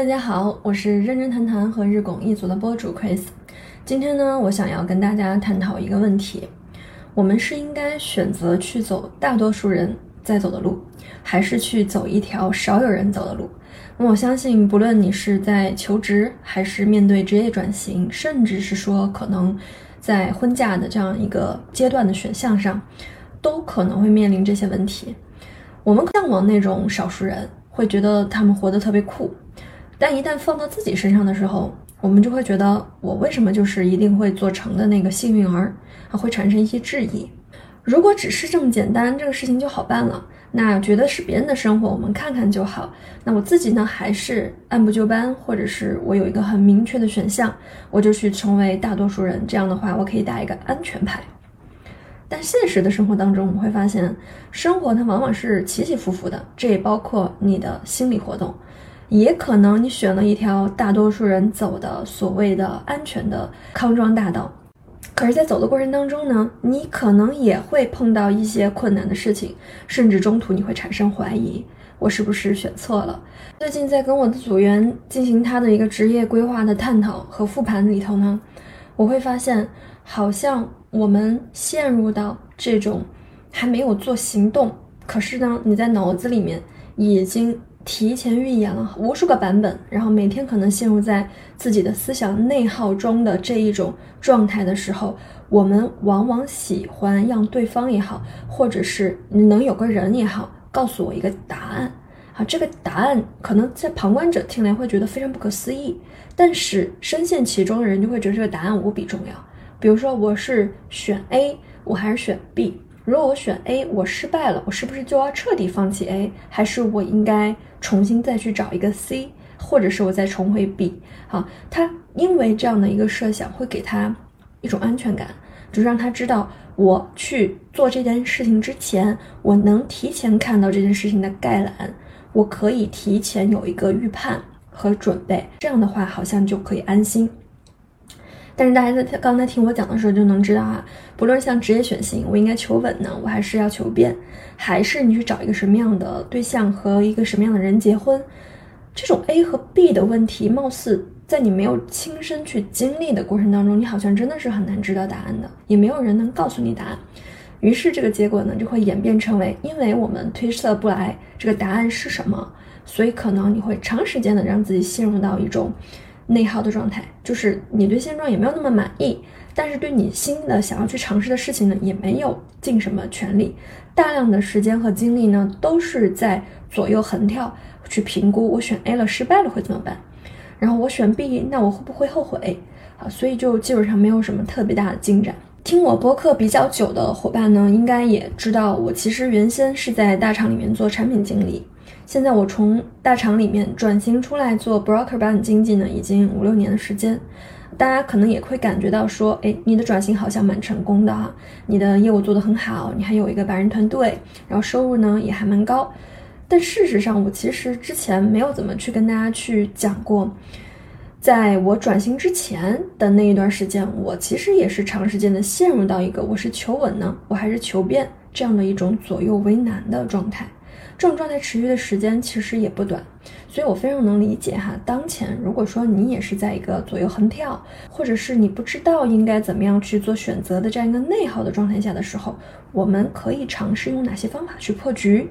大家好，我是认真谈谈和日拱一族的播主 Chris。今天呢，我想要跟大家探讨一个问题：我们是应该选择去走大多数人在走的路，还是去走一条少有人走的路？那我相信，不论你是在求职，还是面对职业转型，甚至是说可能在婚嫁的这样一个阶段的选项上，都可能会面临这些问题。我们向往那种少数人，会觉得他们活得特别酷，但一旦放到自己身上的时候，我们就会觉得我为什么就是一定会做成的那个幸运儿，啊，会产生一些质疑。如果只是这么简单，这个事情就好办了。那觉得是别人的生活，我们看看就好。那我自己呢，还是按部就班，或者是我有一个很明确的选项，我就去成为大多数人。这样的话，我可以打一个安全牌。但现实的生活当中，我们会发现，生活它往往是起起伏伏的，这也包括你的心理活动，也可能你选了一条大多数人走的所谓的安全的康庄大道，可是，在走的过程当中呢，你可能也会碰到一些困难的事情，甚至中途你会产生怀疑，我是不是选错了？最近在跟我的组员进行他的一个职业规划的探讨和复盘里头呢，我会发现，好像。我们陷入到这种还没有做行动，可是呢，你在脑子里面已经提前预演了无数个版本，然后每天可能陷入在自己的思想内耗中的这一种状态的时候，我们往往喜欢让对方也好，或者是能有个人也好，告诉我一个答案。啊，这个答案可能在旁观者听来会觉得非常不可思议，但是深陷其中的人就会觉得这个答案无比重要。比如说我是选 A，我还是选 B？如果我选 A，我失败了，我是不是就要彻底放弃 A？还是我应该重新再去找一个 C，或者是我再重回 B？好，他因为这样的一个设想会给他一种安全感，就让他知道我去做这件事情之前，我能提前看到这件事情的概览，我可以提前有一个预判和准备，这样的话好像就可以安心。但是大家在刚才听我讲的时候就能知道啊，不论像职业选型，我应该求稳呢，我还是要求变，还是你去找一个什么样的对象和一个什么样的人结婚，这种 A 和 B 的问题，貌似在你没有亲身去经历的过程当中，你好像真的是很难知道答案的，也没有人能告诉你答案。于是这个结果呢，就会演变成为，因为我们推测不来这个答案是什么，所以可能你会长时间的让自己陷入到一种。内耗的状态，就是你对现状也没有那么满意，但是对你新的想要去尝试的事情呢，也没有尽什么全力，大量的时间和精力呢，都是在左右横跳去评估，我选 A 了失败了会怎么办？然后我选 B，那我会不会后悔？啊，所以就基本上没有什么特别大的进展。听我播客比较久的伙伴呢，应该也知道，我其实原先是在大厂里面做产品经理。现在我从大厂里面转型出来做 broker 版经济呢，已经五六年的时间。大家可能也会感觉到说，哎，你的转型好像蛮成功的哈，你的业务做得很好，你还有一个百人团队，然后收入呢也还蛮高。但事实上，我其实之前没有怎么去跟大家去讲过，在我转型之前的那一段时间，我其实也是长时间的陷入到一个我是求稳呢，我还是求变这样的一种左右为难的状态。这种状态持续的时间其实也不短，所以我非常能理解哈。当前如果说你也是在一个左右横跳，或者是你不知道应该怎么样去做选择的这样一个内耗的状态下的时候，我们可以尝试用哪些方法去破局？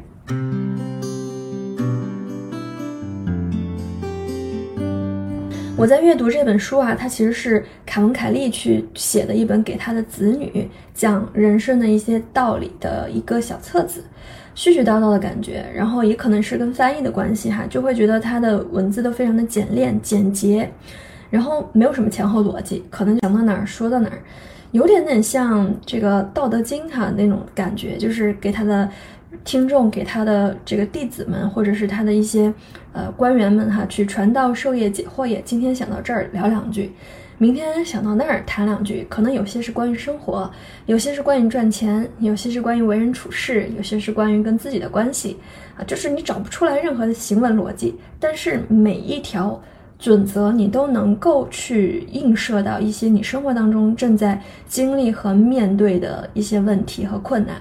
我在阅读这本书啊，它其实是凯文·凯利去写的一本给他的子女讲人生的一些道理的一个小册子。絮絮叨叨的感觉，然后也可能是跟翻译的关系哈，就会觉得它的文字都非常的简练简洁，然后没有什么前后逻辑，可能讲到哪儿说到哪儿，有点点像这个《道德经》哈那种感觉，就是给他的听众、给他的这个弟子们，或者是他的一些呃官员们哈，去传道授业解惑也。今天想到这儿聊两句。明天想到那儿谈两句，可能有些是关于生活，有些是关于赚钱，有些是关于为人处事，有些是关于跟自己的关系啊，就是你找不出来任何的行文逻辑，但是每一条准则你都能够去映射到一些你生活当中正在经历和面对的一些问题和困难，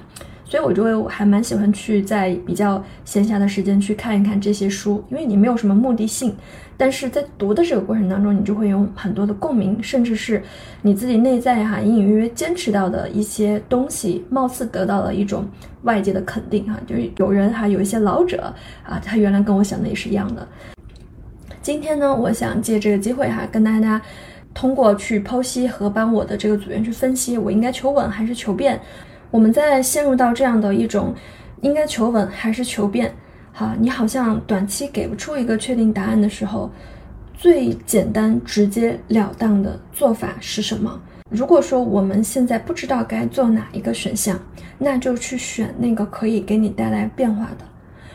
所以我就会还蛮喜欢去在比较闲暇的时间去看一看这些书，因为你没有什么目的性，但是在读的这个过程当中，你就会有很多的共鸣，甚至是你自己内在哈隐隐约约坚持到的一些东西，貌似得到了一种外界的肯定哈，就是有人哈有一些老者啊，他原来跟我想的也是一样的。今天呢，我想借这个机会哈，跟大家通过去剖析和帮我的这个组员去分析，我应该求稳还是求变。我们在陷入到这样的一种应该求稳还是求变，哈，你好像短期给不出一个确定答案的时候，最简单直截了当的做法是什么？如果说我们现在不知道该做哪一个选项，那就去选那个可以给你带来变化的。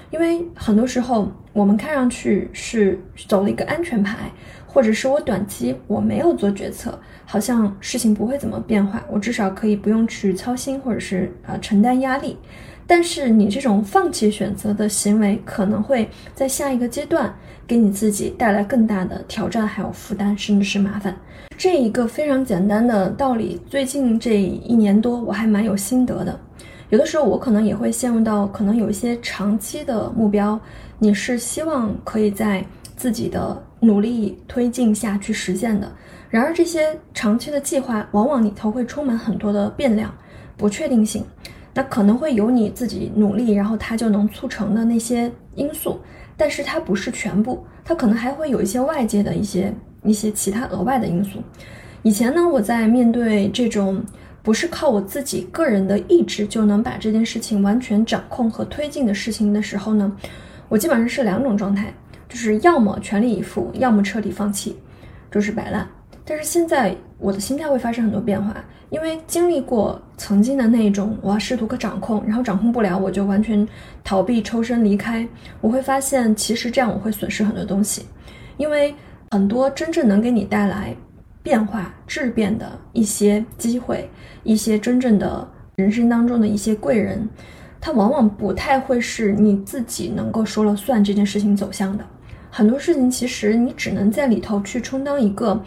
因为很多时候，我们看上去是走了一个安全牌，或者是我短期我没有做决策，好像事情不会怎么变化，我至少可以不用去操心，或者是啊承担压力。但是你这种放弃选择的行为，可能会在下一个阶段给你自己带来更大的挑战，还有负担，甚至是麻烦。这一个非常简单的道理，最近这一年多我还蛮有心得的。有的时候我可能也会陷入到可能有一些长期的目标，你是希望可以在自己的努力推进下去实现的。然而这些长期的计划往往里头会充满很多的变量、不确定性，那可能会有你自己努力，然后它就能促成的那些因素，但是它不是全部，它可能还会有一些外界的一些一些其他额外的因素。以前呢，我在面对这种。不是靠我自己个人的意志就能把这件事情完全掌控和推进的事情的时候呢，我基本上是两种状态，就是要么全力以赴，要么彻底放弃，就是摆烂。但是现在我的心态会发生很多变化，因为经历过曾经的那一种我要试图可掌控，然后掌控不了我就完全逃避抽身离开，我会发现其实这样我会损失很多东西，因为很多真正能给你带来。变化质变的一些机会，一些真正的人生当中的一些贵人，他往往不太会是你自己能够说了算这件事情走向的。很多事情其实你只能在里头去充当一个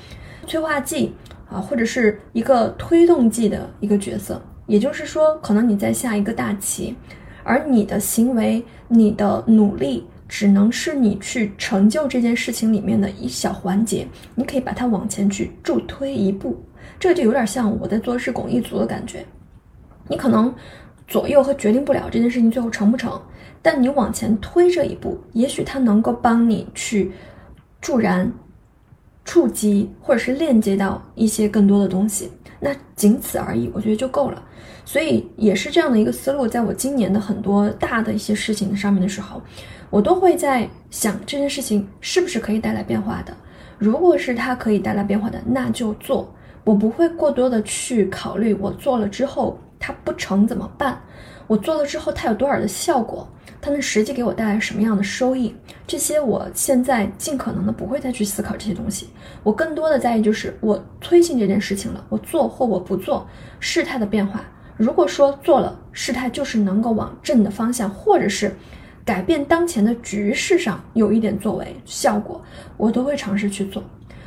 催化剂啊，或者是一个推动剂的一个角色。也就是说，可能你在下一个大棋，而你的行为、你的努力。只能是你去成就这件事情里面的一小环节，你可以把它往前去助推一步，这就有点像我在做日拱一卒的感觉。你可能左右和决定不了这件事情最后成不成，但你往前推这一步，也许它能够帮你去助燃、触及或者是链接到一些更多的东西。那仅此而已，我觉得就够了。所以也是这样的一个思路，在我今年的很多大的一些事情上面的时候。我都会在想这件事情是不是可以带来变化的。如果是它可以带来变化的，那就做。我不会过多的去考虑我做了之后它不成怎么办，我做了之后它有多少的效果，它能实际给我带来什么样的收益，这些我现在尽可能的不会再去思考这些东西。我更多的在意就是我推进这件事情了，我做或我不做，事态的变化。如果说做了，事态就是能够往正的方向，或者是。改变当前的局势上有一点作为效果，我都会尝试去做，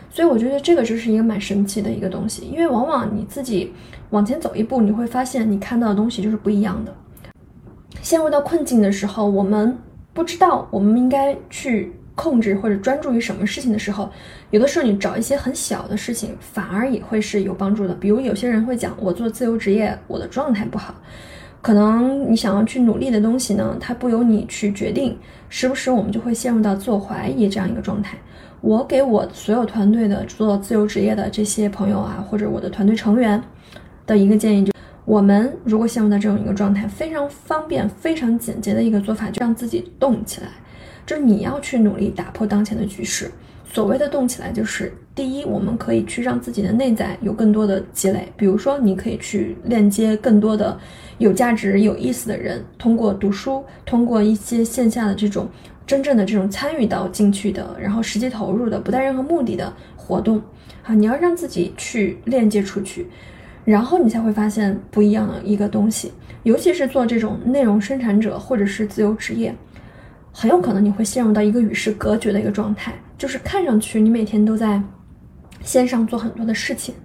所以我觉得这个就是一个蛮神奇的一个东西，因为往往你自己往前走一步，你会发现你看到的东西就是不一样的。陷入到困境的时候，我们不知道我们应该去控制或者专注于什么事情的时候，有的时候你找一些很小的事情，反而也会是有帮助的。比如有些人会讲，我做自由职业，我的状态不好。可能你想要去努力的东西呢，它不由你去决定，时不时我们就会陷入到自我怀疑这样一个状态。我给我所有团队的做自由职业的这些朋友啊，或者我的团队成员的一个建议，就我们如果陷入到这种一个状态，非常方便、非常简洁的一个做法，就让自己动起来。就是你要去努力打破当前的局势。所谓的动起来，就是第一，我们可以去让自己的内在有更多的积累，比如说，你可以去链接更多的有价值、有意思的人，通过读书，通过一些线下的这种真正的这种参与到进去的，然后实际投入的，不带任何目的的活动，啊，你要让自己去链接出去，然后你才会发现不一样的一个东西，尤其是做这种内容生产者或者是自由职业。很有可能你会陷入到一个与世隔绝的一个状态，就是看上去你每天都在线上做很多的事情，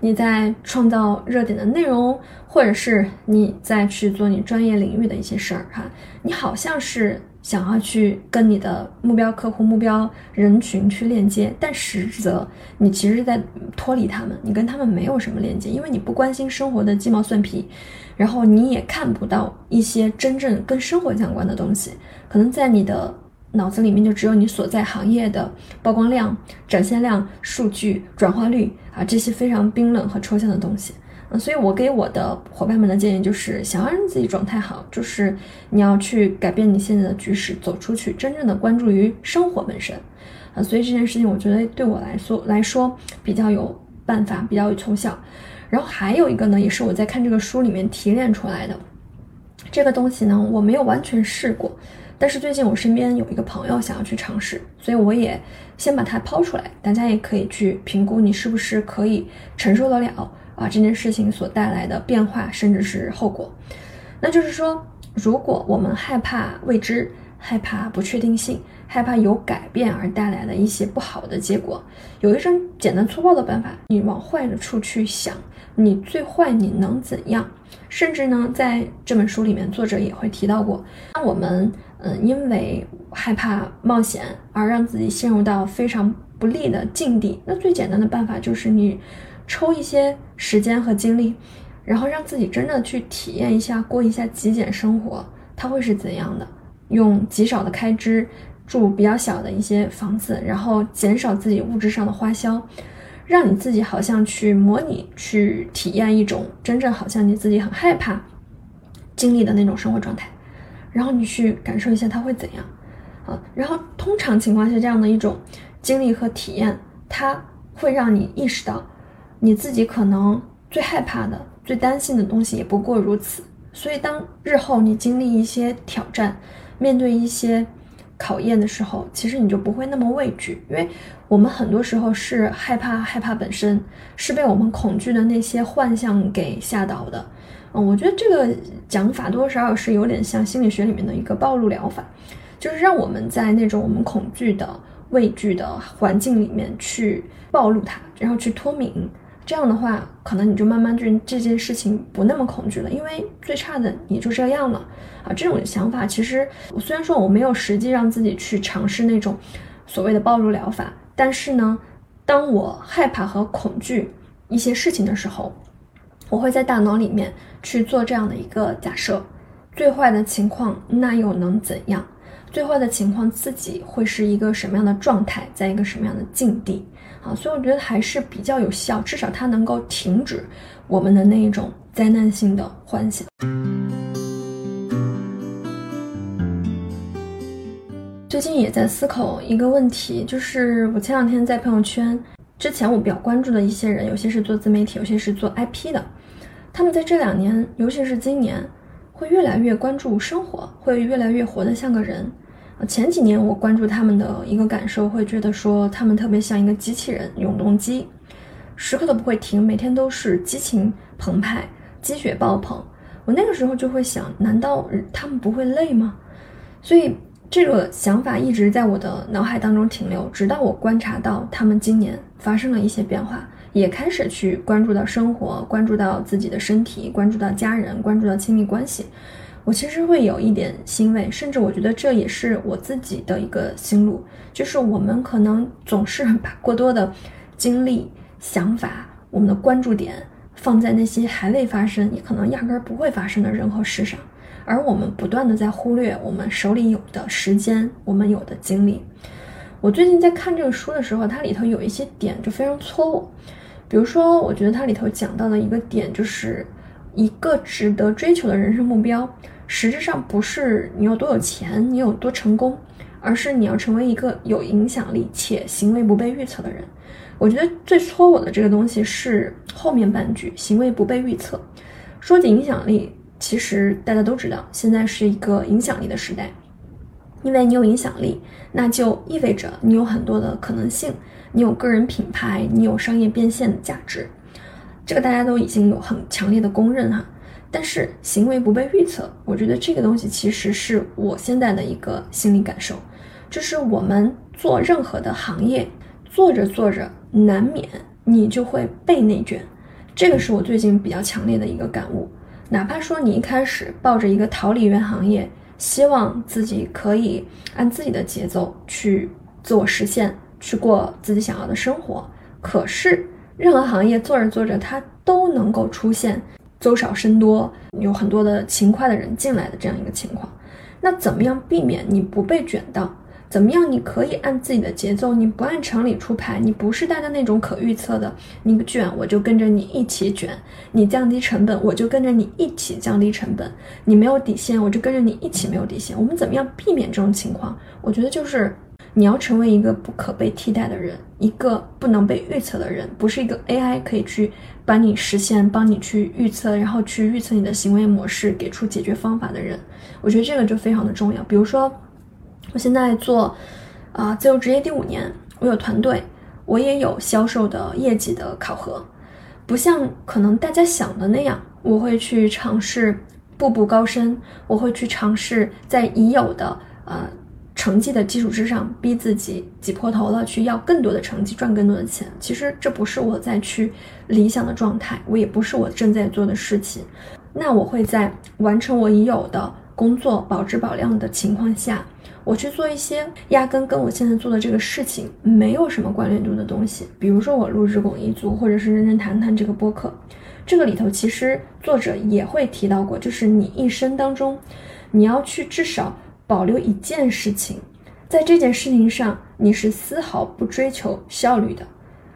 你在创造热点的内容，或者是你在去做你专业领域的一些事儿哈，你好像是想要去跟你的目标客户、目标人群去链接，但实则你其实是在脱离他们，你跟他们没有什么链接，因为你不关心生活的鸡毛蒜皮，然后你也看不到一些真正跟生活相关的东西，可能在你的。脑子里面就只有你所在行业的曝光量、展现量、数据、转化率啊这些非常冰冷和抽象的东西。嗯，所以我给我的伙伴们的建议就是：想要让自己状态好，就是你要去改变你现在的局势，走出去，真正的关注于生活本身。啊，所以这件事情我觉得对我来说来说比较有办法，比较有成效。然后还有一个呢，也是我在看这个书里面提炼出来的这个东西呢，我没有完全试过。但是最近我身边有一个朋友想要去尝试，所以我也先把它抛出来，大家也可以去评估你是不是可以承受得了啊这件事情所带来的变化，甚至是后果。那就是说，如果我们害怕未知、害怕不确定性、害怕有改变而带来的一些不好的结果，有一种简单粗暴的办法，你往坏的处去想，你最坏你能怎样？甚至呢，在这本书里面，作者也会提到过，当我们嗯因为害怕冒险而让自己陷入到非常不利的境地，那最简单的办法就是你抽一些时间和精力，然后让自己真的去体验一下，过一下极简生活，它会是怎样的？用极少的开支住比较小的一些房子，然后减少自己物质上的花销。让你自己好像去模拟、去体验一种真正好像你自己很害怕经历的那种生活状态，然后你去感受一下它会怎样啊？然后通常情况下，这样的一种经历和体验，它会让你意识到你自己可能最害怕的、最担心的东西也不过如此。所以，当日后你经历一些挑战，面对一些。考验的时候，其实你就不会那么畏惧，因为我们很多时候是害怕，害怕本身是被我们恐惧的那些幻象给吓倒的。嗯，我觉得这个讲法多多少少是有点像心理学里面的一个暴露疗法，就是让我们在那种我们恐惧的、畏惧的环境里面去暴露它，然后去脱敏。这样的话，可能你就慢慢对这件事情不那么恐惧了，因为最差的也就这样了啊。这种想法其实，我虽然说我没有实际让自己去尝试那种所谓的暴露疗法，但是呢，当我害怕和恐惧一些事情的时候，我会在大脑里面去做这样的一个假设：最坏的情况，那又能怎样？最坏的情况，自己会是一个什么样的状态，在一个什么样的境地？啊，所以我觉得还是比较有效，至少它能够停止我们的那一种灾难性的幻想。最近也在思考一个问题，就是我前两天在朋友圈，之前我比较关注的一些人，有些是做自媒体，有些是做 IP 的，他们在这两年，尤其是今年，会越来越关注生活，会越来越活得像个人。前几年我关注他们的一个感受，会觉得说他们特别像一个机器人永动机，时刻都不会停，每天都是激情澎湃、积雪爆棚。我那个时候就会想，难道他们不会累吗？所以这个想法一直在我的脑海当中停留，直到我观察到他们今年发生了一些变化，也开始去关注到生活，关注到自己的身体，关注到家人，关注到亲密关系。我其实会有一点欣慰，甚至我觉得这也是我自己的一个心路，就是我们可能总是 把过多的精力、想法、我们的关注点放在那些还未发生、也可能压根儿不会发生的人和事上，而我们不断的在忽略我们手里有的时间、我们有的精力。我最近在看这个书的时候，它里头有一些点就非常戳我，比如说，我觉得它里头讲到的一个点就是一个值得追求的人生目标。实质上不是你有多有钱，你有多成功，而是你要成为一个有影响力且行为不被预测的人。我觉得最戳我的这个东西是后面半句“行为不被预测”。说起影响力，其实大家都知道，现在是一个影响力的时代，因为你有影响力，那就意味着你有很多的可能性，你有个人品牌，你有商业变现的价值，这个大家都已经有很强烈的公认哈。但是行为不被预测，我觉得这个东西其实是我现在的一个心理感受，就是我们做任何的行业，做着做着难免你就会被内卷。这个是我最近比较强烈的一个感悟。哪怕说你一开始抱着一个逃离原行业，希望自己可以按自己的节奏去自我实现，去过自己想要的生活，可是任何行业做着做着，它都能够出现粥少身多，有很多的勤快的人进来的这样一个情况。那怎么样避免你不被卷到？怎么样？你可以按自己的节奏，你不按常理出牌，你不是大家那种可预测的。你卷，我就跟着你一起卷；你降低成本，我就跟着你一起降低成本。你没有底线，我就跟着你一起没有底线。我们怎么样避免这种情况？我觉得就是你要成为一个不可被替代的人，一个不能被预测的人，不是一个 AI 可以去帮你实现、帮你去预测，然后去预测你的行为模式，给出解决方法的人。我觉得这个就非常的重要。比如说。我现在做，啊，自由职业第五年，我有团队，我也有销售的业绩的考核，不像可能大家想的那样，我会去尝试步步高升，我会去尝试在已有的呃成绩的基础之上，逼自己挤破头了去要更多的成绩，赚更多的钱。其实这不是我在去理想的状态，我也不是我正在做的事情。那我会在完成我已有的工作，保质保量的情况下。我去做一些压根跟我现在做的这个事情没有什么关联度的东西，比如说我录制拱一卒，或者是认真谈谈这个播客，这个里头其实作者也会提到过，就是你一生当中，你要去至少保留一件事情，在这件事情上你是丝毫不追求效率的，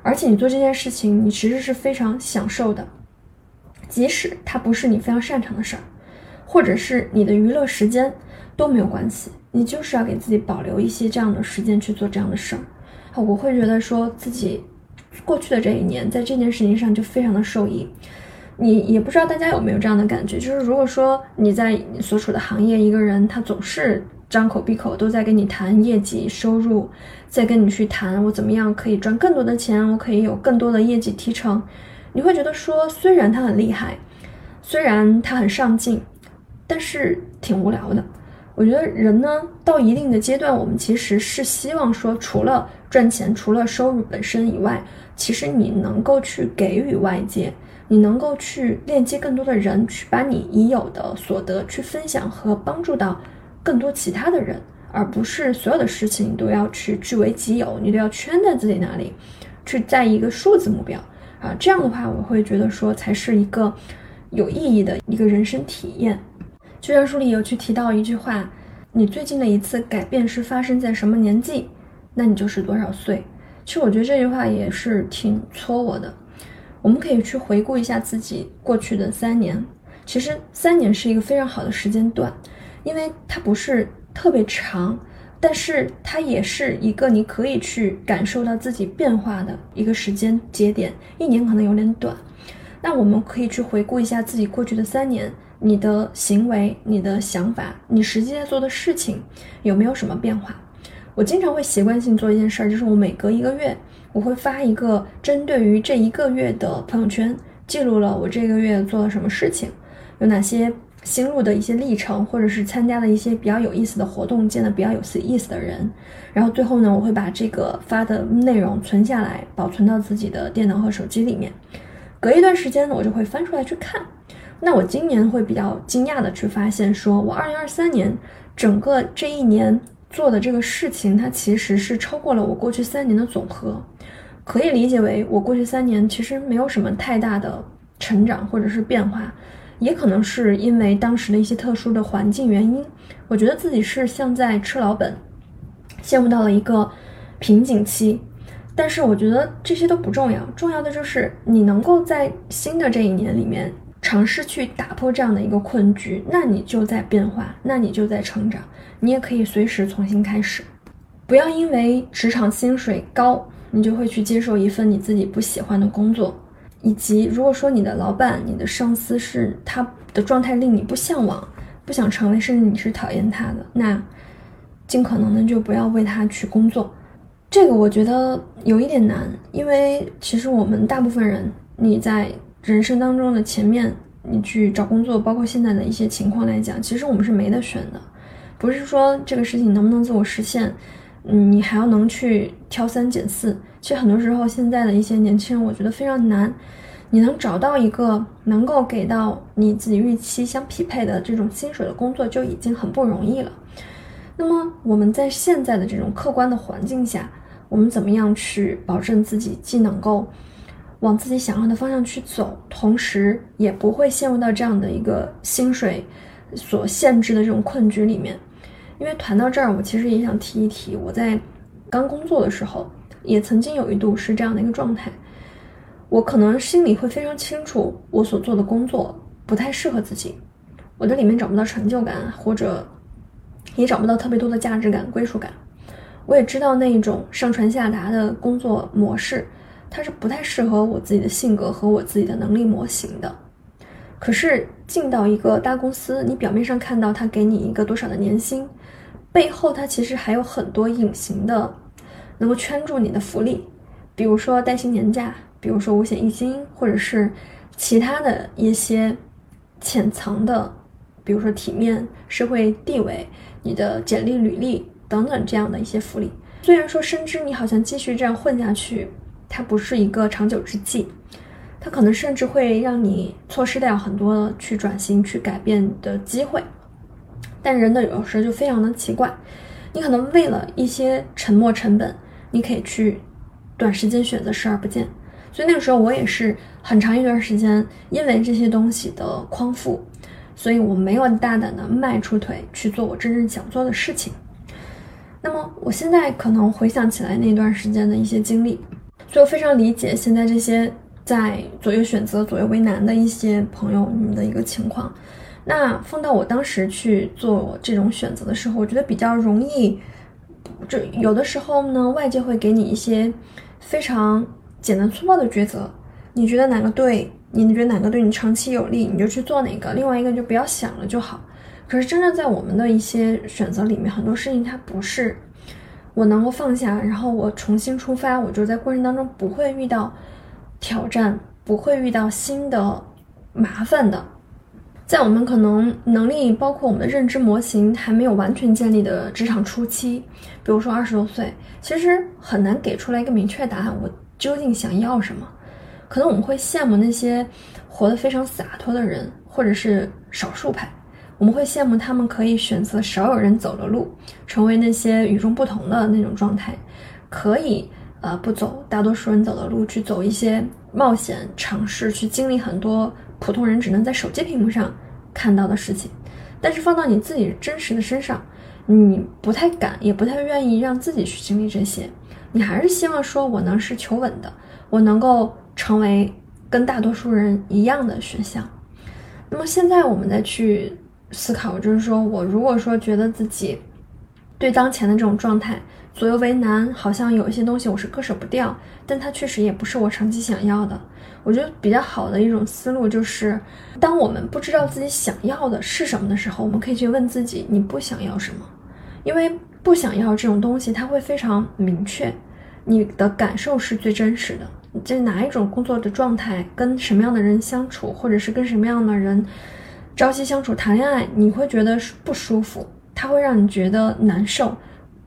而且你做这件事情你其实是非常享受的，即使它不是你非常擅长的事儿，或者是你的娱乐时间都没有关系。你就是要给自己保留一些这样的时间去做这样的事儿，我会觉得说自己过去的这一年在这件事情上就非常的受益。你也不知道大家有没有这样的感觉，就是如果说你在你所处的行业，一个人他总是张口闭口都在跟你谈业绩收入，在跟你去谈我怎么样可以赚更多的钱，我可以有更多的业绩提成，你会觉得说虽然他很厉害，虽然他很上进，但是挺无聊的。我觉得人呢，到一定的阶段，我们其实是希望说，除了赚钱，除了收入本身以外，其实你能够去给予外界，你能够去链接更多的人，去把你已有的所得去分享和帮助到更多其他的人，而不是所有的事情都要去据为己有，你都要圈在自己那里，去在一个数字目标啊，这样的话，我会觉得说才是一个有意义的一个人生体验。就像书里有去提到一句话，你最近的一次改变是发生在什么年纪，那你就是多少岁。其实我觉得这句话也是挺戳我的。我们可以去回顾一下自己过去的三年，其实三年是一个非常好的时间段，因为它不是特别长，但是它也是一个你可以去感受到自己变化的一个时间节点。一年可能有点短，那我们可以去回顾一下自己过去的三年。你的行为、你的想法、你实际在做的事情有没有什么变化？我经常会习惯性做一件事儿，就是我每隔一个月，我会发一个针对于这一个月的朋友圈，记录了我这个月做了什么事情，有哪些心路的一些历程，或者是参加了一些比较有意思的活动，见了比较有意思的人。然后最后呢，我会把这个发的内容存下来，保存到自己的电脑和手机里面。隔一段时间呢，我就会翻出来去看。那我今年会比较惊讶的去发现，说我二零二三年整个这一年做的这个事情，它其实是超过了我过去三年的总和，可以理解为我过去三年其实没有什么太大的成长或者是变化，也可能是因为当时的一些特殊的环境原因，我觉得自己是像在吃老本，陷入到了一个瓶颈期，但是我觉得这些都不重要，重要的就是你能够在新的这一年里面。尝试去打破这样的一个困局，那你就在变化，那你就在成长，你也可以随时重新开始。不要因为职场薪水高，你就会去接受一份你自己不喜欢的工作。以及如果说你的老板、你的上司是他的状态令你不向往、不想成为，甚至你是讨厌他的，那尽可能的就不要为他去工作。这个我觉得有一点难，因为其实我们大部分人，你在。人生当中的前面，你去找工作，包括现在的一些情况来讲，其实我们是没得选的。不是说这个事情能不能自我实现，嗯，你还要能去挑三拣四。其实很多时候，现在的一些年轻人，我觉得非常难。你能找到一个能够给到你自己预期相匹配的这种薪水的工作，就已经很不容易了。那么我们在现在的这种客观的环境下，我们怎么样去保证自己既能够往自己想要的方向去走，同时也不会陷入到这样的一个薪水所限制的这种困局里面？因为谈到这儿，我其实也想提一提，我在刚工作的时候，也曾经有一度是这样的一个状态。我可能心里会非常清楚，我所做的工作不太适合自己，我在里面找不到成就感，或者也找不到特别多的价值感、归属感。我也知道那一种上传下达的工作模式，它是不太适合我自己的性格和我自己的能力模型的。可是进到一个大公司，你表面上看到他给你一个多少的年薪，背后他其实还有很多隐形的能够圈住你的福利，比如说带薪年假。比如说五险一金，或者是其他的一些潜藏的，比如说体面、社会地位、你的简历、履历等等这样的一些福利。虽然说深知你好像继续这样混下去，它不是一个长久之计，它可能甚至会让你错失掉很多去转型、去改变的机会。但人的有时候就非常的奇怪，你可能为了一些沉没成本，你可以去短时间选择视而不见。所以那个时候我也是很长一段时间，因为这些东西的匡复，所以我没有大胆的迈出腿去做我真正想做的事情。那么我现在可能回想起来那段时间的一些经历，就非常理解现在这些在左右选择、左右为难的一些朋友你们的一个情况。那放到我当时去做这种选择的时候，我觉得比较容易，这有的时候呢，外界会给你一些非常。简单粗暴的抉择，你觉得哪个对？你觉得哪个对你长期有利，你就去做哪个。另外一个就不要想了就好。可是真正在我们的一些选择里面，很多事情它不是我能够放下，然后我重新出发，我就在过程当中不会遇到挑战，不会遇到新的麻烦的。在我们可能能力包括我们的认知模型还没有完全建立的职场初期，比如说二十多岁，其实很难给出来一个明确答案。我。究竟想要什么？可能我们会羡慕那些活得非常洒脱的人，或者是少数派。我们会羡慕他们可以选择少有人走的路，成为那些与众不同的那种状态，可以呃不走大多数人走的路，去走一些冒险尝试，去经历很多普通人只能在手机屏幕上看到的事情。但是放到你自己真实的身上，你不太敢，也不太愿意让自己去经历这些。你还是希望说，我能是求稳的，我能够成为跟大多数人一样的选项。那么现在我们再去思考，就是说我如果说觉得自己对当前的这种状态左右为难，好像有一些东西我是割舍不掉，但它确实也不是我长期想要的。我觉得比较好的一种思路就是，当我们不知道自己想要的是什么的时候，我们可以去问自己：你不想要什么？因为。不想要这种东西，它会非常明确，你的感受是最真实的。就哪一种工作的状态，跟什么样的人相处，或者是跟什么样的人朝夕相处、谈恋爱，你会觉得不舒服，它会让你觉得难受、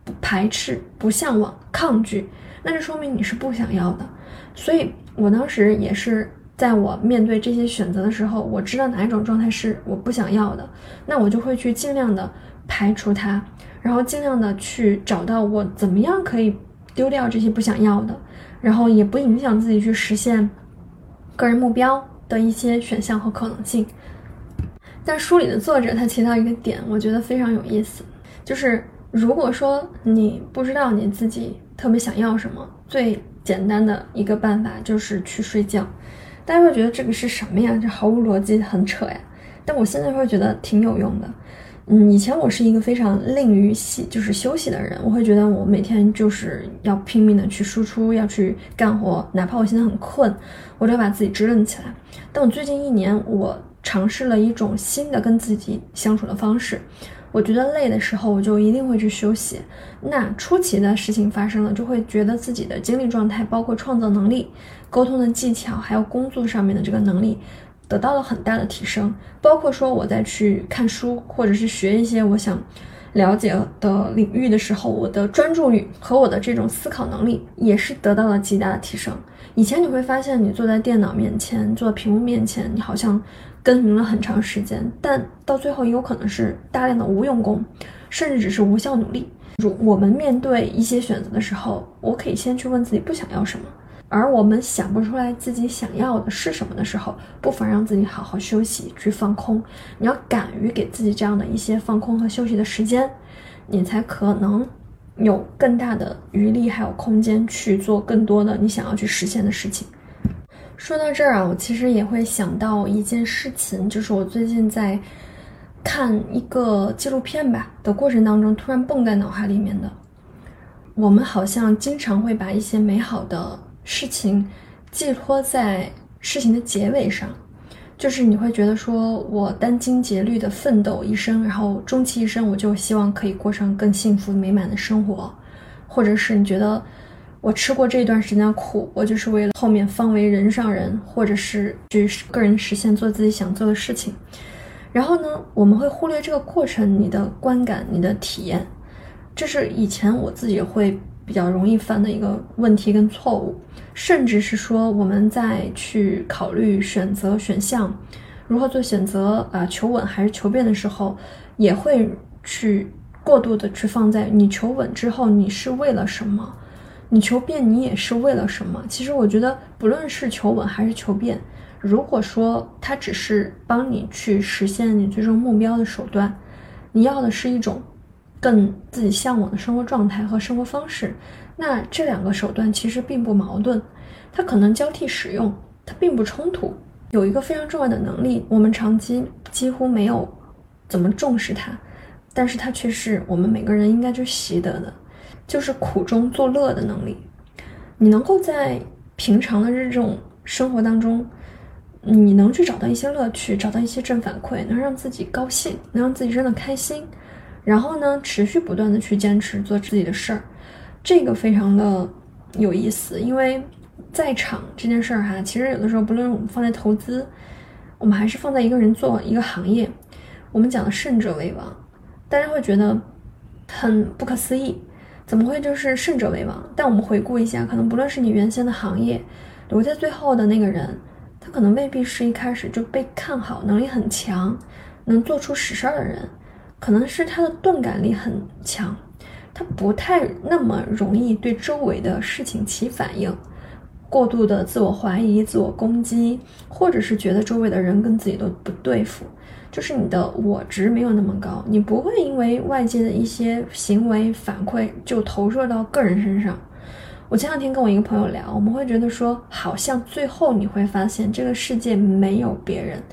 不排斥、不向往、抗拒，那就说明你是不想要的。所以我当时也是在我面对这些选择的时候，我知道哪一种状态是我不想要的，那我就会去尽量的排除它。然后尽量的去找到我怎么样可以丢掉这些不想要的，然后也不影响自己去实现个人目标的一些选项和可能性。但书里的作者他提到一个点，我觉得非常有意思，就是如果说你不知道你自己特别想要什么，最简单的一个办法就是去睡觉。大家会觉得这个是什么呀？这毫无逻辑，很扯呀。但我现在会觉得挺有用的。嗯，以前我是一个非常吝于息，就是休息的人。我会觉得我每天就是要拼命的去输出，要去干活，哪怕我现在很困，我都要把自己支棱起来。但我最近一年，我尝试了一种新的跟自己相处的方式。我觉得累的时候，我就一定会去休息。那出奇的事情发生了，就会觉得自己的精力状态，包括创造能力、沟通的技巧，还有工作上面的这个能力。得到了很大的提升，包括说我在去看书，或者是学一些我想了解的领域的时候，我的专注力和我的这种思考能力也是得到了极大的提升。以前你会发现，你坐在电脑面前，坐屏幕面前，你好像耕耘了很长时间，但到最后也有可能是大量的无用功，甚至只是无效努力。如我们面对一些选择的时候，我可以先去问自己不想要什么。而我们想不出来自己想要的是什么的时候，不妨让自己好好休息，去放空。你要敢于给自己这样的一些放空和休息的时间，你才可能有更大的余力还有空间去做更多的你想要去实现的事情。说到这儿啊，我其实也会想到一件事情，就是我最近在看一个纪录片吧的过程当中，突然蹦在脑海里面的。我们好像经常会把一些美好的。事情寄托在事情的结尾上，就是你会觉得说，我殚精竭虑的奋斗一生，然后终其一生，我就希望可以过上更幸福美满的生活，或者是你觉得我吃过这一段时间的苦，我就是为了后面方为人上人，或者是去个人实现做自己想做的事情。然后呢，我们会忽略这个过程，你的观感，你的体验，这是以前我自己会。比较容易犯的一个问题跟错误，甚至是说我们在去考虑选择选项，如何做选择啊，求稳还是求变的时候，也会去过度的去放在你求稳之后你是为了什么，你求变你也是为了什么？其实我觉得不论是求稳还是求变，如果说它只是帮你去实现你最终目标的手段，你要的是一种。更自己向往的生活状态和生活方式，那这两个手段其实并不矛盾，它可能交替使用，它并不冲突。有一个非常重要的能力，我们长期几乎没有怎么重视它，但是它却是我们每个人应该去习得的，就是苦中作乐的能力。你能够在平常的这种生活当中，你能去找到一些乐趣，找到一些正反馈，能让自己高兴，能让自己真的开心。然后呢，持续不断的去坚持做自己的事儿，这个非常的有意思。因为在场这件事儿哈，其实有的时候不论我们放在投资，我们还是放在一个人做一个行业，我们讲的胜者为王，大家会觉得很不可思议，怎么会就是胜者为王？但我们回顾一下，可能不论是你原先的行业，留在最后的那个人，他可能未必是一开始就被看好，能力很强，能做出实事儿的人。可能是他的钝感力很强，他不太那么容易对周围的事情起反应，过度的自我怀疑、自我攻击，或者是觉得周围的人跟自己都不对付，就是你的我值没有那么高，你不会因为外界的一些行为反馈就投射到个人身上。我前两天跟我一个朋友聊，我们会觉得说，好像最后你会发现这个世界没有别人，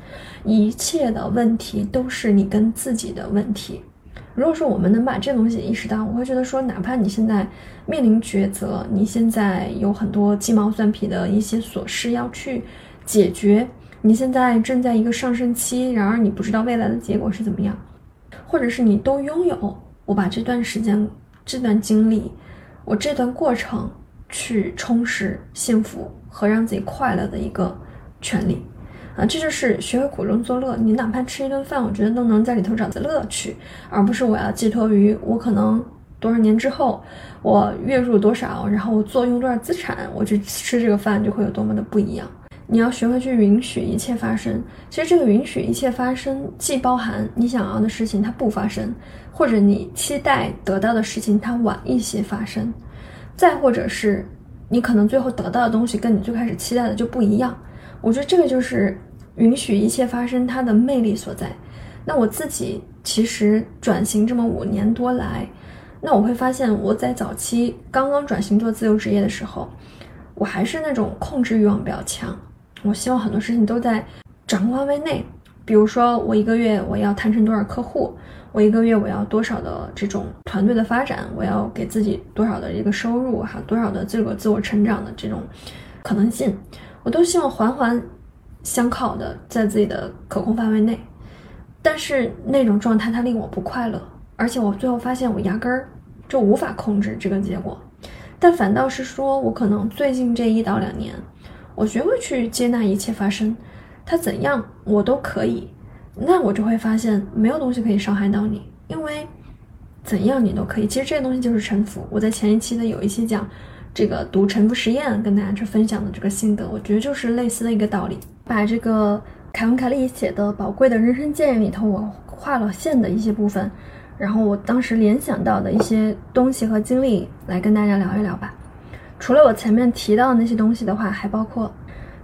一切的问题都是你跟自己的问题。如果说我们能把这东西意识到，我会觉得说，哪怕你现在面临抉择，你现在有很多鸡毛蒜皮的一些琐事要去解决，你现在正在一个上升期，然而你不知道未来的结果是怎么样，或者是你都拥有，我把这段时间、这段经历、我这段过程。去充实幸福和让自己快乐的一个权利，啊，这就是学会苦中作乐。你哪怕吃一顿饭，我觉得都能在里头找到乐趣，而不是我要寄托于我可能多少年之后我月入多少，然后我坐拥多少资产，我去吃这个饭就会有多么的不一样。你要学会去允许一切发生。其实这个允许一切发生，既包含你想要的事情它不发生，或者你期待得到的事情它晚一些发生。再或者是，你可能最后得到的东西跟你最开始期待的就不一样。我觉得这个就是允许一切发生它的魅力所在。那我自己其实转型这么五年多来，那我会发现我在早期刚刚转型做自由职业的时候，我还是那种控制欲望比较强。我希望很多事情都在掌控范围内，比如说我一个月我要谈成多少客户。我一个月我要多少的这种团队的发展？我要给自己多少的一个收入？哈，多少的这个自我成长的这种可能性，我都希望环环相靠的在自己的可控范围内。但是那种状态它令我不快乐，而且我最后发现我压根儿就无法控制这个结果。但反倒是说我可能最近这一到两年，我学会去接纳一切发生，它怎样我都可以。那我就会发现没有东西可以伤害到你，因为怎样你都可以。其实这个东西就是沉浮。我在前一期的有一期讲这个读沉浮实验，跟大家去分享的这个心得，我觉得就是类似的一个道理。把这个凯文·凯利写的《宝贵的人生建议》里头，我画了线的一些部分，然后我当时联想到的一些东西和经历，来跟大家聊一聊吧。除了我前面提到的那些东西的话，还包括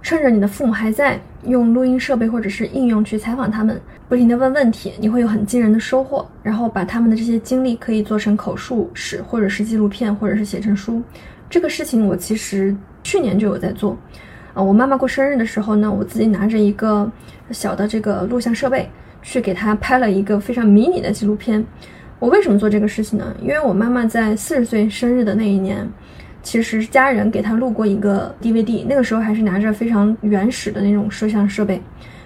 趁着你的父母还在，用录音设备或者是应用去采访他们，不停的问问题，你会有很惊人的收获。然后把他们的这些经历可以做成口述史，或者是纪录片，或者是写成书。这个事情我其实去年就有在做。啊，我妈妈过生日的时候呢，我自己拿着一个小的这个录像设备，去给她拍了一个非常迷你的纪录片。我为什么做这个事情呢？因为我妈妈在四十岁生日的那一年。其实家人给他录过一个 DVD，那个时候还是拿着非常原始的那种摄像设备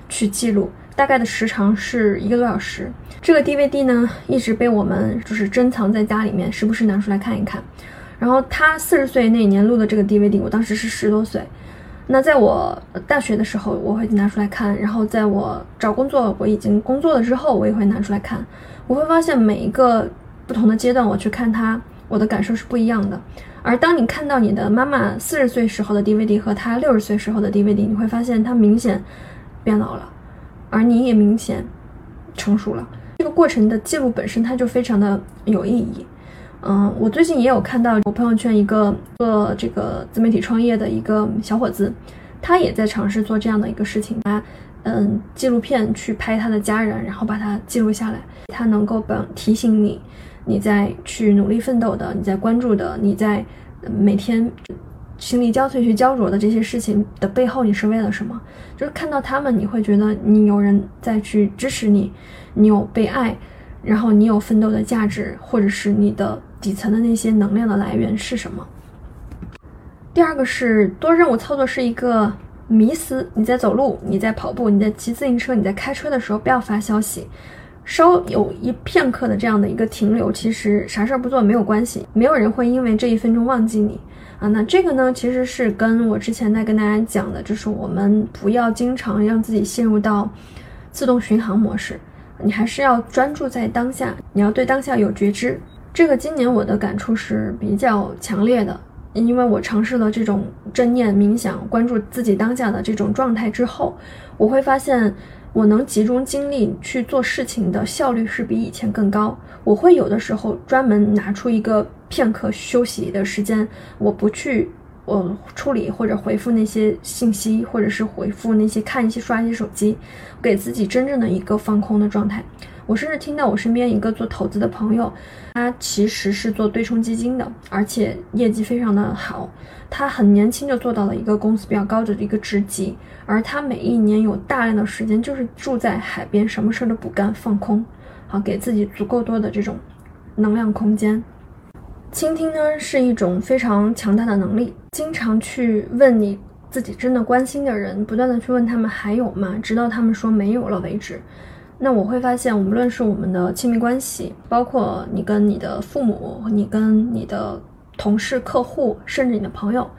去记录，大概的时长是一个多小时。这个 DVD 呢，一直被我们就是珍藏在家里面，时不时拿出来看一看。然后他四十岁那年录的这个 DVD，我当时是十多岁。那在我大学的时候，我会拿出来看；然后在我找工作，我已经工作了之后，我也会拿出来看。我会发现每一个不同的阶段，我去看它，我的感受是不一样的。而当你看到你的妈妈四十岁时候的 DVD 和她六十岁时候的 DVD，你会发现她明显变老了，而你也明显成熟了。这个过程的记录本身它就非常的有意义。嗯，我最近也有看到我朋友圈一个做这个自媒体创业的一个小伙子，他也在尝试做这样的一个事情，拿嗯纪录片去拍他的家人，然后把它记录下来，他能够帮提醒你。你在去努力奋斗的，你在关注的，你在每天心力交瘁去焦灼的这些事情的背后，你是为了什么？就是看到他们，你会觉得你有人在去支持你，你有被爱，然后你有奋斗的价值，或者是你的底层的那些能量的来源是什么？第二个是多任务操作是一个迷思，你在走路，你在跑步，你在骑自行车，你在开车的时候不要发消息。稍有一片刻的这样的一个停留，其实啥事儿不做没有关系，没有人会因为这一分钟忘记你啊。那这个呢，其实是跟我之前在跟大家讲的，就是我们不要经常让自己陷入到自动巡航模式，你还是要专注在当下，你要对当下有觉知。这个今年我的感触是比较强烈的，因为我尝试了这种正念冥想，关注自己当下的这种状态之后，我会发现。我能集中精力去做事情的效率是比以前更高。我会有的时候专门拿出一个片刻休息的时间，我不去我处理或者回复那些信息，或者是回复那些看一些刷一些手机，给自己真正的一个放空的状态。我甚至听到我身边一个做投资的朋友，他其实是做对冲基金的，而且业绩非常的好。他很年轻就做到了一个公司比较高的一个职级，而他每一年有大量的时间就是住在海边，什么事都不干，放空，好给自己足够多的这种能量空间。倾听呢是一种非常强大的能力，经常去问你自己真的关心的人，不断的去问他们还有吗，直到他们说没有了为止。那我会发现，无论是我们的亲密关系，包括你跟你的父母，你跟你的同事、客户，甚至你的朋友，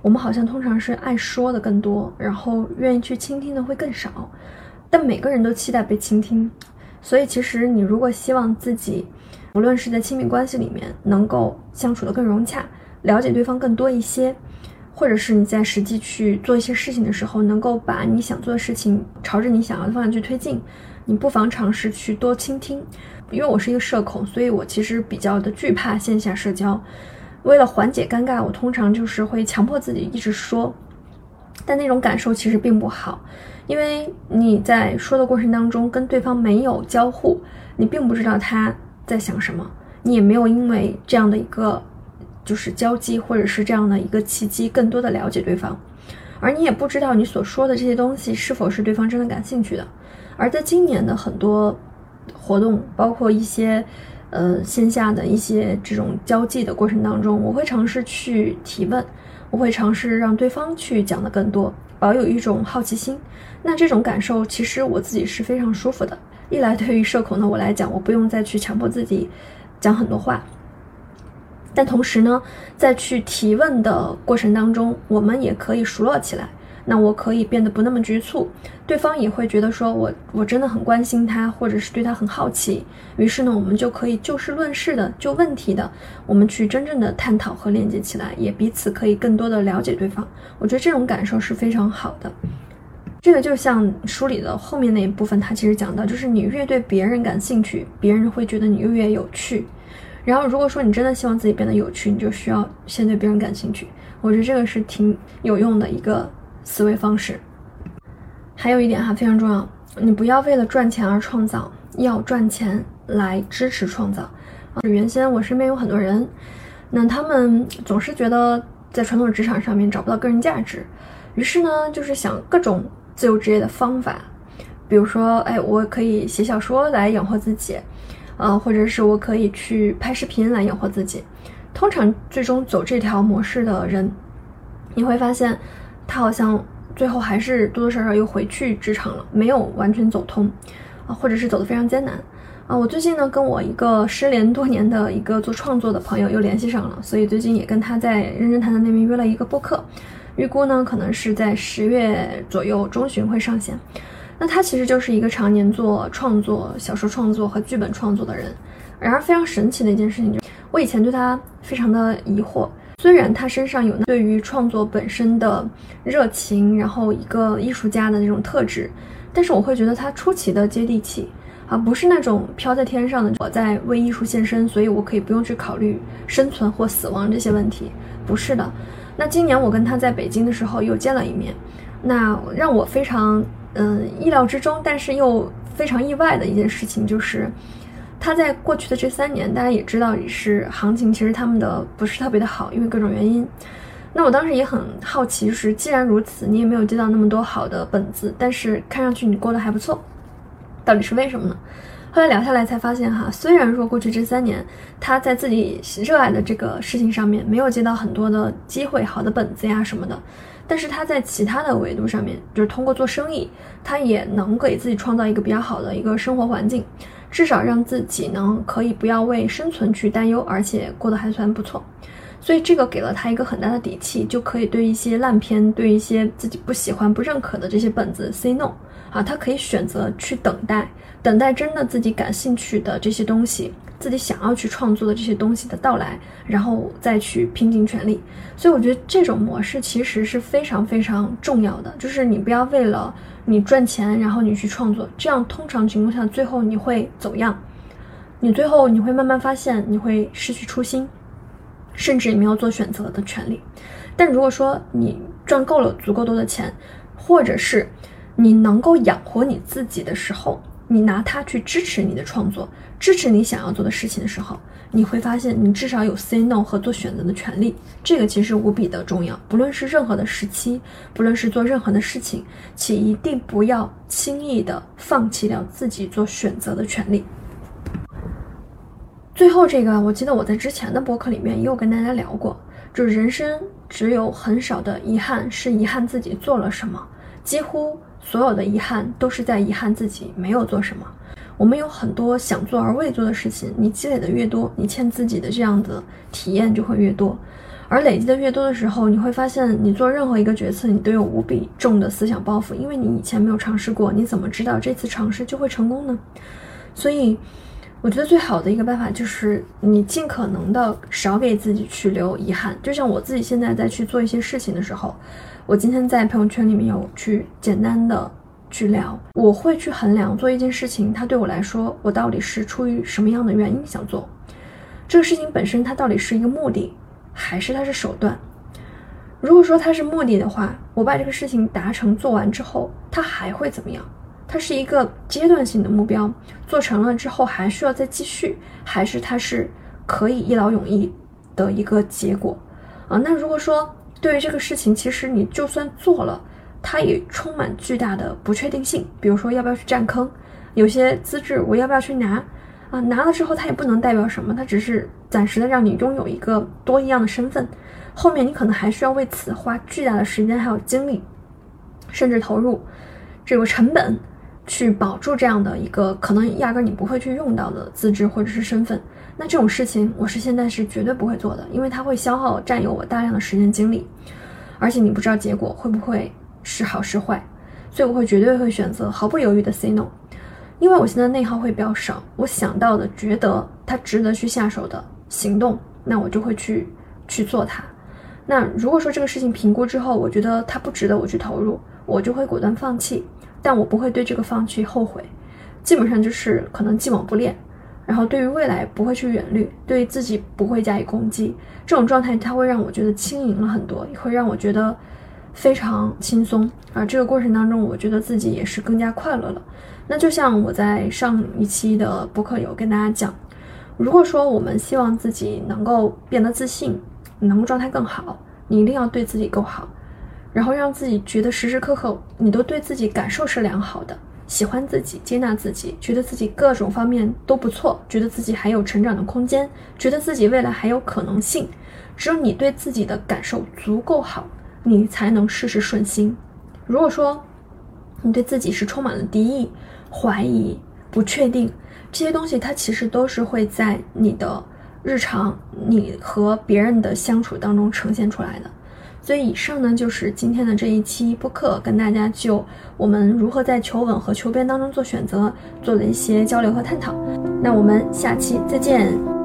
我们好像通常是爱说的更多，然后愿意去倾听的会更少。但每个人都期待被倾听，所以其实你如果希望自己，无论是在亲密关系里面能够相处的更融洽，了解对方更多一些，或者是你在实际去做一些事情的时候，能够把你想做的事情朝着你想要的方向去推进。你不妨尝试去多倾听，因为我是一个社恐，所以我其实比较的惧怕线下社交。为了缓解尴尬，我通常就是会强迫自己一直说，但那种感受其实并不好，因为你在说的过程当中跟对方没有交互，你并不知道他在想什么，你也没有因为这样的一个就是交际或者是这样的一个契机更多的了解对方，而你也不知道你所说的这些东西是否是对方真的感兴趣的。而在今年的很多活动，包括一些呃线下的一些这种交际的过程当中，我会尝试去提问，我会尝试让对方去讲的更多，保有一种好奇心。那这种感受其实我自己是非常舒服的。一来对于社恐的我来讲，我不用再去强迫自己讲很多话，但同时呢，在去提问的过程当中，我们也可以熟络起来。那我可以变得不那么局促，对方也会觉得说我我真的很关心他，或者是对他很好奇。于是呢，我们就可以就事论事的就问题的，我们去真正的探讨和链接起来，也彼此可以更多的了解对方。我觉得这种感受是非常好的。这个就像书里的后面那一部分，他其实讲到，就是你越对别人感兴趣，别人会觉得你越越有趣。然后如果说你真的希望自己变得有趣，你就需要先对别人感兴趣。我觉得这个是挺有用的一个思维方式。还有一点哈，非常重要，你不要为了赚钱而创造，要赚钱来支持创造。原先我身边有很多人，那他们总是觉得在传统职场上面找不到个人价值，于是呢，就是想各种。自由职业的方法，比如说，哎，我可以写小说来养活自己，呃，或者是我可以去拍视频来养活自己。通常最终走这条模式的人，你会发现，他好像最后还是多多少少又回去职场了，没有完全走通，啊，或者是走得非常艰难。啊，我最近呢跟我一个失联多年的一个做创作的朋友又联系上了，所以最近也跟他在认真谈谈那边约了一个播客。预估呢，可能是在十月左右中旬会上线。那他其实就是一个常年做创作、小说创作和剧本创作的人。然而非常神奇的一件事情，就我以前对他非常的疑惑。虽然他身上有对于创作本身的热情，然后一个艺术家的那种特质，但是我会觉得他出奇的接地气啊，不是那种飘在天上的。我在为艺术献身，所以我可以不用去考虑生存或死亡这些问题。不是的。那今年我跟他在北京的时候又见了一面，那让我非常嗯意料之中，但是又非常意外的一件事情就是，他在过去的这三年，大家也知道也是行情，其实他们的不是特别的好，因为各种原因。那我当时也很好奇，就是既然如此，你也没有接到那么多好的本子，但是看上去你过得还不错，到底是为什么呢？后来聊下来才发现，哈，虽然说过去这三年他在自己热爱的这个事情上面没有接到很多的机会、好的本子呀什么的，但是他在其他的维度上面，就是通过做生意，他也能给自己创造一个比较好的一个生活环境，至少让自己呢可以不要为生存去担忧，而且过得还算不错。所以这个给了他一个很大的底气，就可以对一些烂片、对一些自己不喜欢、不认可的这些本子 say no 啊，他可以选择去等待。等待真的自己感兴趣的这些东西，自己想要去创作的这些东西的到来，然后再去拼尽全力。所以我觉得这种模式其实是非常非常重要的，就是你不要为了你赚钱，然后你去创作，这样通常情况下最后你会走样，你最后你会慢慢发现你会失去初心，甚至你没有做选择的权利。但如果说你赚够了足够多的钱，或者是你能够养活你自己的时候，你拿它去支持你的创作，支持你想要做的事情的时候，你会发现你至少有 say no 和做选择的权利。这个其实无比的重要。不论是任何的时期，不论是做任何的事情，请一定不要轻易的放弃掉自己做选择的权利。最后这个，我记得我在之前的博客里面也有跟大家聊过，就是人生只有很少的遗憾是遗憾自己做了什么，几乎。所有的遗憾都是在遗憾自己没有做什么。我们有很多想做而未做的事情，你积累的越多，你欠自己的这样的体验就会越多。而累积的越多的时候，你会发现你做任何一个决策，你都有无比重的思想包袱，因为你以前没有尝试过，你怎么知道这次尝试就会成功呢？所以，我觉得最好的一个办法就是你尽可能的少给自己去留遗憾。就像我自己现在在去做一些事情的时候。我今天在朋友圈里面有去简单的去聊，我会去衡量做一件事情，它对我来说，我到底是出于什么样的原因想做这个事情本身，它到底是一个目的，还是它是手段？如果说它是目的的话，我把这个事情达成做完之后，它还会怎么样？它是一个阶段性的目标，做成了之后还需要再继续，还是它是可以一劳永逸的一个结果啊？那如果说，对于这个事情，其实你就算做了，它也充满巨大的不确定性。比如说，要不要去占坑？有些资质我要不要去拿？啊，拿了之后它也不能代表什么，它只是暂时的让你拥有一个多一样的身份。后面你可能还需要为此花巨大的时间还有精力，甚至投入这个成本去保住这样的一个可能压根你不会去用到的资质或者是身份。那这种事情，我是现在是绝对不会做的，因为它会消耗、占有我大量的时间精力，而且你不知道结果会不会是好是坏，所以我会绝对会选择毫不犹豫的 say no，因为我现在内耗会比较少，我想到的觉得它值得去下手的行动，那我就会去去做它。那如果说这个事情评估之后，我觉得它不值得我去投入，我就会果断放弃，但我不会对这个放弃后悔，基本上就是可能既往不恋。然后对于未来不会去远虑，对自己不会加以攻击，这种状态它会让我觉得轻盈了很多，也会让我觉得非常轻松。啊这个过程当中，我觉得自己也是更加快乐了。那就像我在上一期的播客有跟大家讲，如果说我们希望自己能够变得自信，能够状态更好，你一定要对自己够好，然后让自己觉得时时刻刻你都对自己感受是良好的。喜欢自己，接纳自己，觉得自己各种方面都不错，觉得自己还有成长的空间，觉得自己未来还有可能性。只有你对自己的感受足够好，你才能事事顺心。如果说你对自己是充满了敌意、怀疑、不确定，这些东西它其实都是会在你的日常、你和别人的相处当中呈现出来的。所以以上呢，就是今天的这一期播客，跟大家就我们如何在求稳和求变当中做选择，做了一些交流和探讨。那我们下期再见。